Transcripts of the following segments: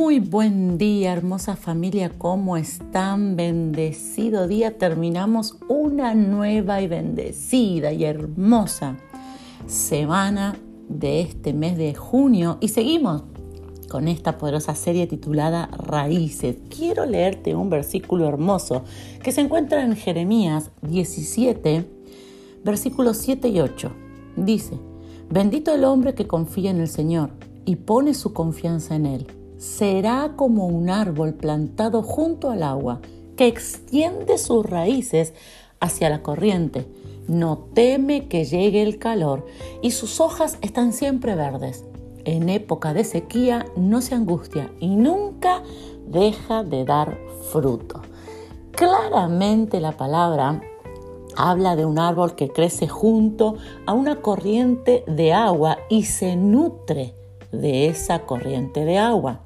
Muy buen día, hermosa familia, ¿cómo están? Bendecido día, terminamos una nueva y bendecida y hermosa semana de este mes de junio y seguimos con esta poderosa serie titulada Raíces. Quiero leerte un versículo hermoso que se encuentra en Jeremías 17, versículos 7 y 8. Dice, bendito el hombre que confía en el Señor y pone su confianza en Él será como un árbol plantado junto al agua, que extiende sus raíces hacia la corriente. No teme que llegue el calor y sus hojas están siempre verdes. En época de sequía no se angustia y nunca deja de dar fruto. Claramente la palabra habla de un árbol que crece junto a una corriente de agua y se nutre de esa corriente de agua.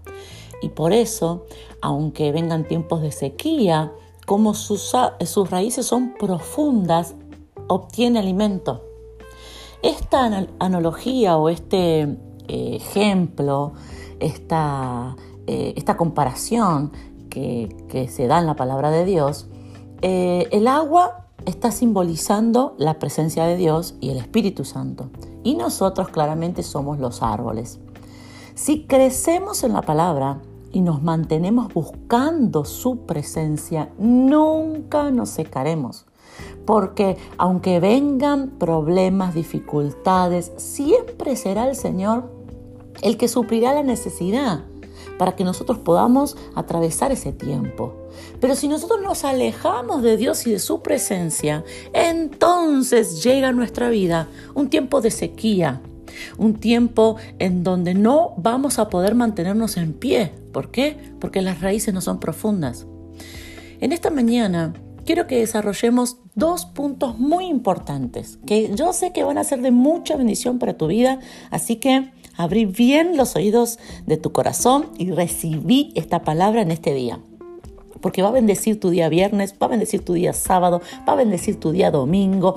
Y por eso, aunque vengan tiempos de sequía, como sus, sus raíces son profundas, obtiene alimento. Esta analogía o este eh, ejemplo, esta, eh, esta comparación que, se da en la palabra de Dios, eh, el agua está simbolizando la presencia de Dios y el Espíritu Santo. Y nosotros claramente somos los árboles. Si crecemos en la palabra y nos mantenemos buscando su presencia, nunca nos secaremos. Porque aunque vengan problemas, dificultades, siempre será el Señor el que suplirá la necesidad para que nosotros podamos atravesar ese tiempo. Pero si nosotros nos alejamos de Dios y de su presencia, entonces llega a nuestra vida un tiempo de sequía, un tiempo en donde no vamos a poder mantenernos en pie. ¿Por qué? Porque las raíces no son profundas. En esta mañana quiero que desarrollemos dos puntos muy importantes que yo sé que van a ser de mucha bendición para tu vida, así que abrí bien los oídos de tu corazón y recibí esta palabra en este día. Porque va a bendecir tu día viernes, va a bendecir tu día sábado, va a bendecir tu día domingo.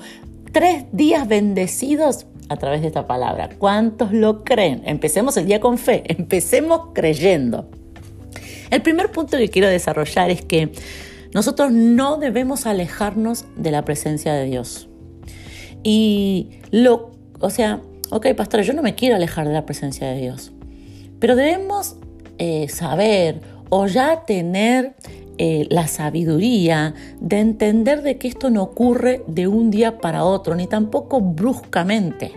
Tres días bendecidos a través de esta palabra. ¿Cuántos lo creen? Empecemos el día con fe, empecemos creyendo. El primer punto que quiero desarrollar es que nosotros no debemos alejarnos de la presencia de Dios. Y lo, o sea, ok, pastor, yo no me quiero alejar de la presencia de Dios, pero debemos eh, saber o ya tener eh, la sabiduría de entender de que esto no ocurre de un día para otro, ni tampoco bruscamente,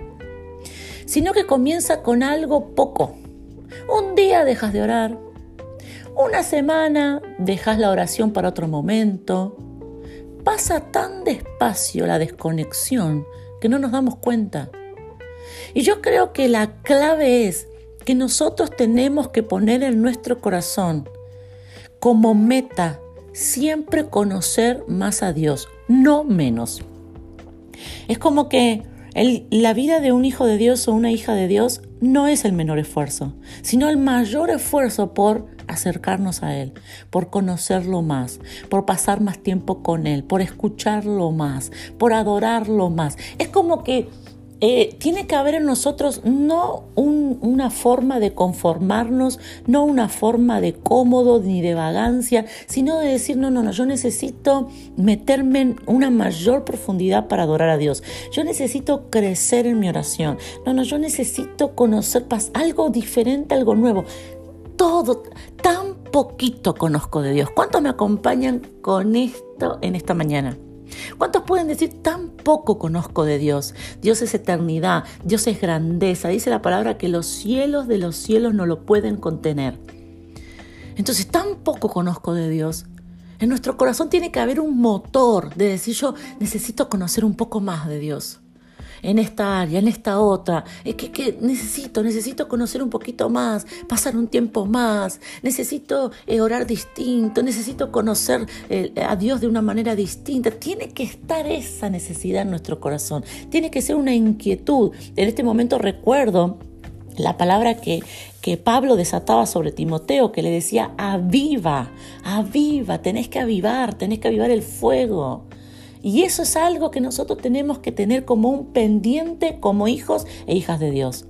sino que comienza con algo poco. Un día dejas de orar, una semana dejas la oración para otro momento. Pasa tan despacio la desconexión que no nos damos cuenta. Y yo creo que la clave es que nosotros tenemos que poner en nuestro corazón como meta siempre conocer más a Dios, no menos. Es como que la vida de un hijo de Dios o una hija de Dios no es el menor esfuerzo, sino el mayor esfuerzo por acercarnos a Él, por conocerlo más, por pasar más tiempo con Él, por escucharlo más, por adorarlo más. Es como que eh, tiene que haber en nosotros no una forma de conformarnos, no una forma de cómodo ni de vagancia, sino de decir, no, no, no, yo necesito meterme en una mayor profundidad para adorar a Dios. Yo necesito crecer en mi oración. No, no, yo necesito conocer algo diferente, algo nuevo. Todo, tan poquito conozco de Dios. ¿Cuántos me acompañan con esto en esta mañana? ¿Cuántos pueden decir tan poco conozco de Dios? Dios es eternidad, Dios es grandeza. Dice la palabra que los cielos de los cielos no lo pueden contener. Entonces, tan poco conozco de Dios. En nuestro corazón tiene que haber un motor de decir yo necesito conocer un poco más de Dios en esta área, en esta otra. Es que, necesito, necesito conocer un poquito más, pasar un tiempo más, necesito eh, orar distinto, necesito conocer eh, a Dios de una manera distinta. Tiene que estar esa necesidad en nuestro corazón, tiene que ser una inquietud. En este momento recuerdo la palabra que, que, Pablo desataba sobre Timoteo, que le decía, aviva, aviva, tenés que avivar, tenés que avivar el fuego. Y eso es algo que nosotros tenemos que tener como un pendiente como hijos e hijas de Dios.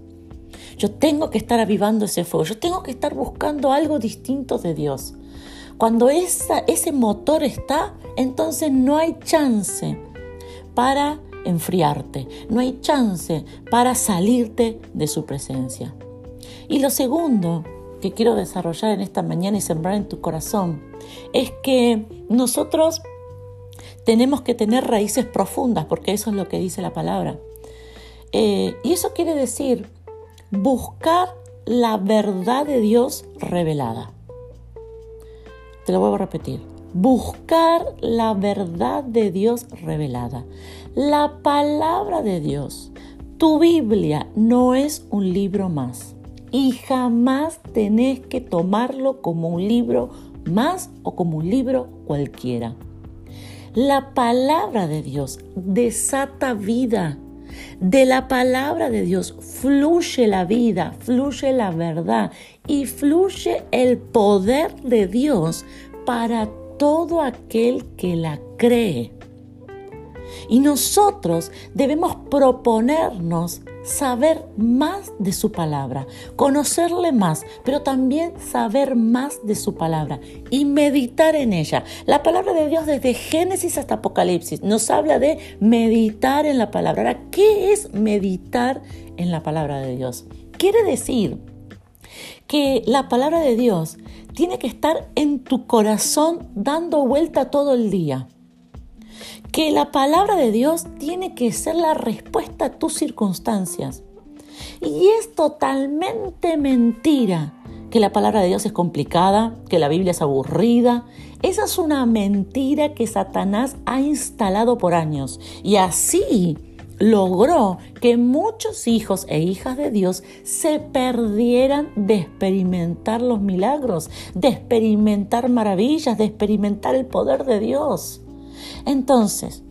Yo tengo que estar avivando ese fuego, yo tengo que estar buscando algo distinto de Dios. Cuando esa, ese motor está, entonces no hay chance para enfriarte, no hay chance para salirte de su presencia. Y lo segundo que quiero desarrollar en esta mañana y sembrar en tu corazón es que nosotros tenemos que tener raíces profundas, porque eso es lo que dice la palabra. Eh, y eso quiere decir buscar la verdad de Dios revelada. Te lo vuelvo a repetir. Buscar la verdad de Dios revelada. La palabra de Dios, tu Biblia, no es un libro más. Y jamás tenés que tomarlo como un libro más o como un libro cualquiera. La palabra de Dios desata vida. De la palabra de Dios fluye la vida, fluye la verdad y fluye el poder de Dios para todo aquel que la cree. Y nosotros debemos proponernos saber más de su palabra, conocerle más, pero también saber más de su palabra y meditar en ella. La palabra de Dios desde Génesis hasta Apocalipsis nos habla de meditar en la palabra. Ahora, ¿qué es meditar en la palabra de Dios? Quiere decir que la palabra de Dios tiene que estar en tu corazón dando vuelta todo el día que la palabra de Dios tiene que ser la respuesta a tus circunstancias. Y es totalmente mentira que la palabra de Dios es complicada, que la Biblia es aburrida. Esa es una mentira que Satanás ha instalado por años. Y así logró que muchos hijos e hijas de Dios se perdieran de experimentar los milagros, de experimentar maravillas, de experimentar el poder de Dios. Entonces,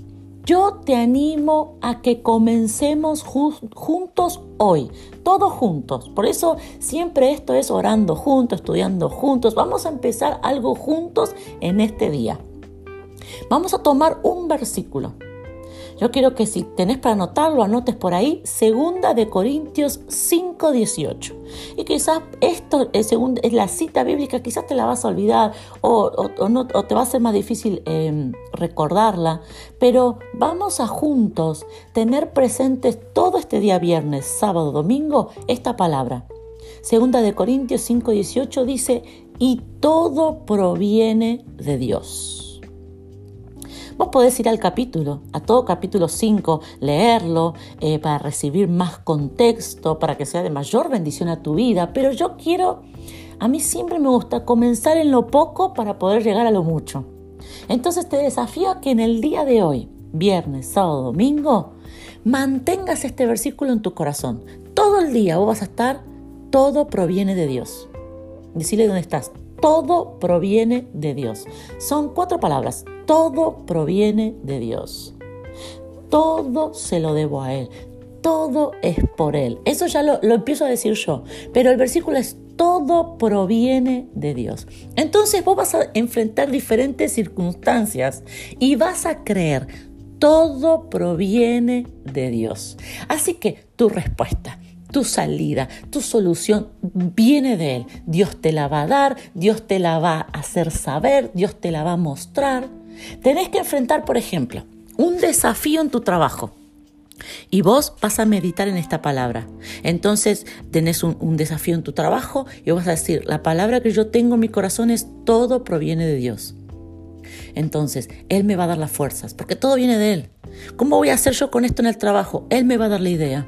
yo te animo a que comencemos juntos hoy, todos juntos. Por eso siempre esto es orando juntos, estudiando juntos. Vamos a empezar algo juntos en este día. Vamos a tomar un versículo. Yo quiero que si tenés para anotarlo, anotes por ahí, segunda de Corintios 5:18. Y quizás esto es, es la cita bíblica, quizás te la vas a olvidar o, no, te va a ser más difícil em, recordarla, pero vamos a juntos tener presentes todo este día viernes, sábado, domingo, esta palabra. Segunda de Corintios 5:18 dice, y todo proviene de Dios. Vos podés ir al capítulo, a todo capítulo 5, leerlo eh, para recibir más contexto, para que sea de mayor bendición a tu vida, pero yo quiero, a mí siempre me gusta comenzar en lo poco para poder llegar a lo mucho. Entonces te desafío a que en el día de hoy, viernes, sábado, domingo, mantengas este versículo en tu corazón. Todo el día vos vas a estar, todo proviene de Dios. Decirle dónde estás. Todo proviene de Dios. Son cuatro palabras todo proviene de Dios. Todo se lo debo a Él. Todo es por Él. Eso ya lo, empiezo a decir yo. Pero el versículo es todo proviene de Dios. Entonces vos vas a enfrentar diferentes circunstancias y vas a creer, todo proviene de Dios. Así que tu respuesta, tu salida, tu solución viene de Él. Dios te la va a dar, Dios te la va a hacer saber, Dios te la va a mostrar. Tenés que enfrentar, por ejemplo, un desafío en tu trabajo. Y vos vas a meditar en esta palabra. Entonces tenés un, desafío en tu trabajo y vas a decir, la palabra que yo tengo en mi corazón es todo proviene de Dios. Entonces, Él me va a dar las fuerzas, porque todo viene de Él. ¿Cómo voy a hacer yo con esto en el trabajo? Él me va a dar la idea.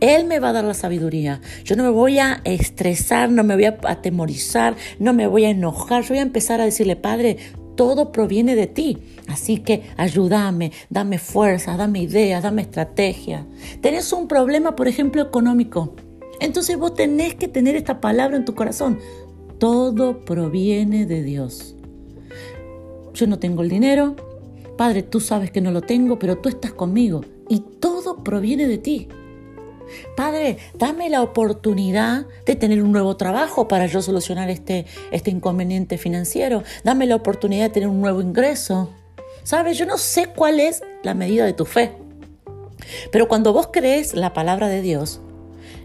Él me va a dar la sabiduría. Yo no me voy a estresar, no me voy a atemorizar, no me voy a enojar. Yo voy a empezar a decirle, Padre, todo proviene de ti. Así que ayúdame, dame fuerza, dame ideas, dame estrategia. Tenés un problema, por ejemplo, económico. Entonces vos tenés que tener esta palabra en tu corazón. Todo proviene de Dios. Yo no tengo el dinero. Padre, tú sabes que no lo tengo, pero tú estás conmigo. Y todo proviene de ti. Padre, dame la oportunidad de tener un nuevo trabajo para yo solucionar este, este inconveniente financiero. Dame la oportunidad de tener un nuevo ingreso. ¿Sabes? Yo no sé cuál es la medida de tu fe. Pero cuando vos crees la palabra de Dios,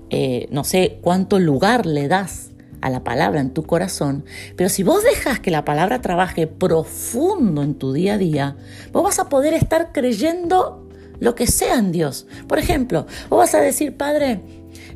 eh, no sé cuánto lugar le das a la palabra en tu corazón, pero si vos dejas que la palabra trabaje profundo en tu día a día, vos vas a poder estar creyendo lo que sea en Dios. Por ejemplo, vos vas a decir, Padre,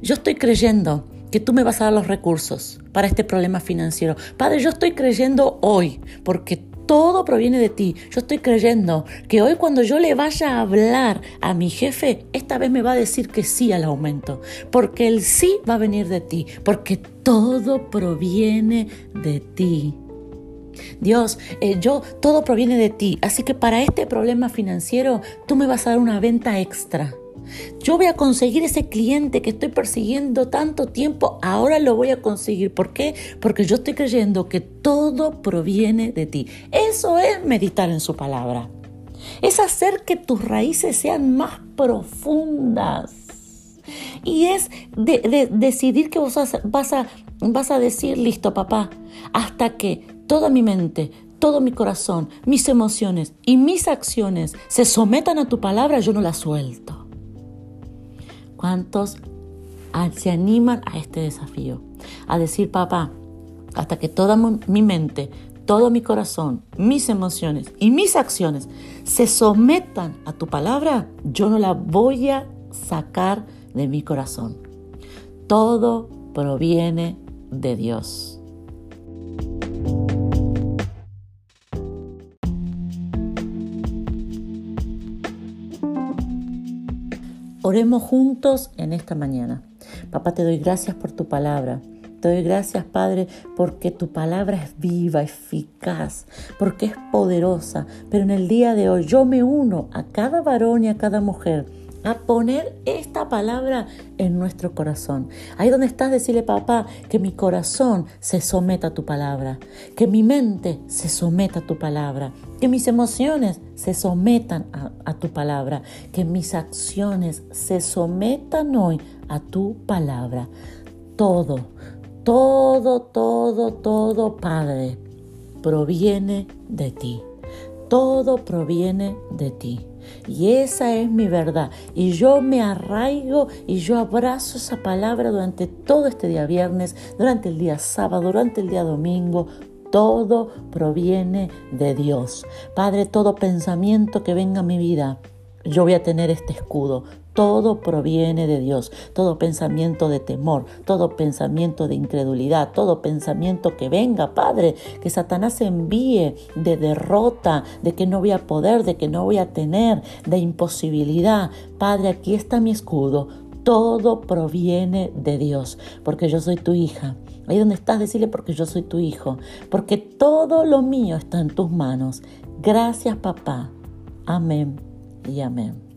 yo estoy creyendo que tú me vas a dar los recursos para este problema financiero. Padre, yo estoy creyendo hoy, porque todo proviene de ti. Yo estoy creyendo que hoy cuando yo le vaya a hablar a mi jefe, esta vez me va a decir que sí al aumento, porque el sí va a venir de ti, porque todo proviene de ti. Dios, eh, yo, todo proviene de ti, así que para este problema financiero tú me vas a dar una venta extra. Yo voy a conseguir ese cliente que estoy persiguiendo tanto tiempo, ahora lo voy a conseguir. ¿Por qué? Porque yo estoy creyendo que todo proviene de ti. Eso es meditar en su palabra. Es hacer que tus raíces sean más profundas. Y es decidir que vos vas a, vas a decir, listo papá, hasta que toda mi mente, todo mi corazón, mis emociones y mis acciones se sometan a tu palabra, yo no la suelto. ¿Cuántos se animan a este desafío? A decir, papá, hasta que toda mi mente, todo mi corazón, mis emociones y mis acciones se sometan a tu palabra, yo no la voy a sacar de mi corazón. Todo proviene de Dios. Oremos juntos en esta mañana. Papá, te doy gracias por tu palabra. Te doy gracias, Padre, porque tu palabra es viva, eficaz, porque es poderosa. Pero en el día de hoy yo me uno a cada varón y a cada mujer a poner esta palabra en nuestro corazón. Ahí donde estás, decirle, papá, que mi corazón se someta a tu palabra, que mi mente se someta a tu palabra, que mis emociones se sometan a, tu palabra, que mis acciones se sometan hoy a tu palabra. Todo, todo, todo, todo, Padre, proviene de ti. Todo proviene de ti. Y esa es mi verdad. Y yo me arraigo y yo abrazo esa palabra durante todo este día viernes, durante el día sábado, durante el día domingo. Todo proviene de Dios. Padre, todo pensamiento que venga a mi vida, yo voy a tener este escudo. Todo proviene de Dios, todo pensamiento de temor, todo pensamiento de incredulidad, todo pensamiento que venga, Padre, que Satanás envíe de derrota, de que no voy a poder, de que no voy a tener, de imposibilidad. Padre, aquí está mi escudo. Todo proviene de Dios, porque yo soy tu hija. Ahí donde estás, decirle porque yo soy tu hijo, porque todo lo mío está en tus manos. Gracias, papá. Amén y amén.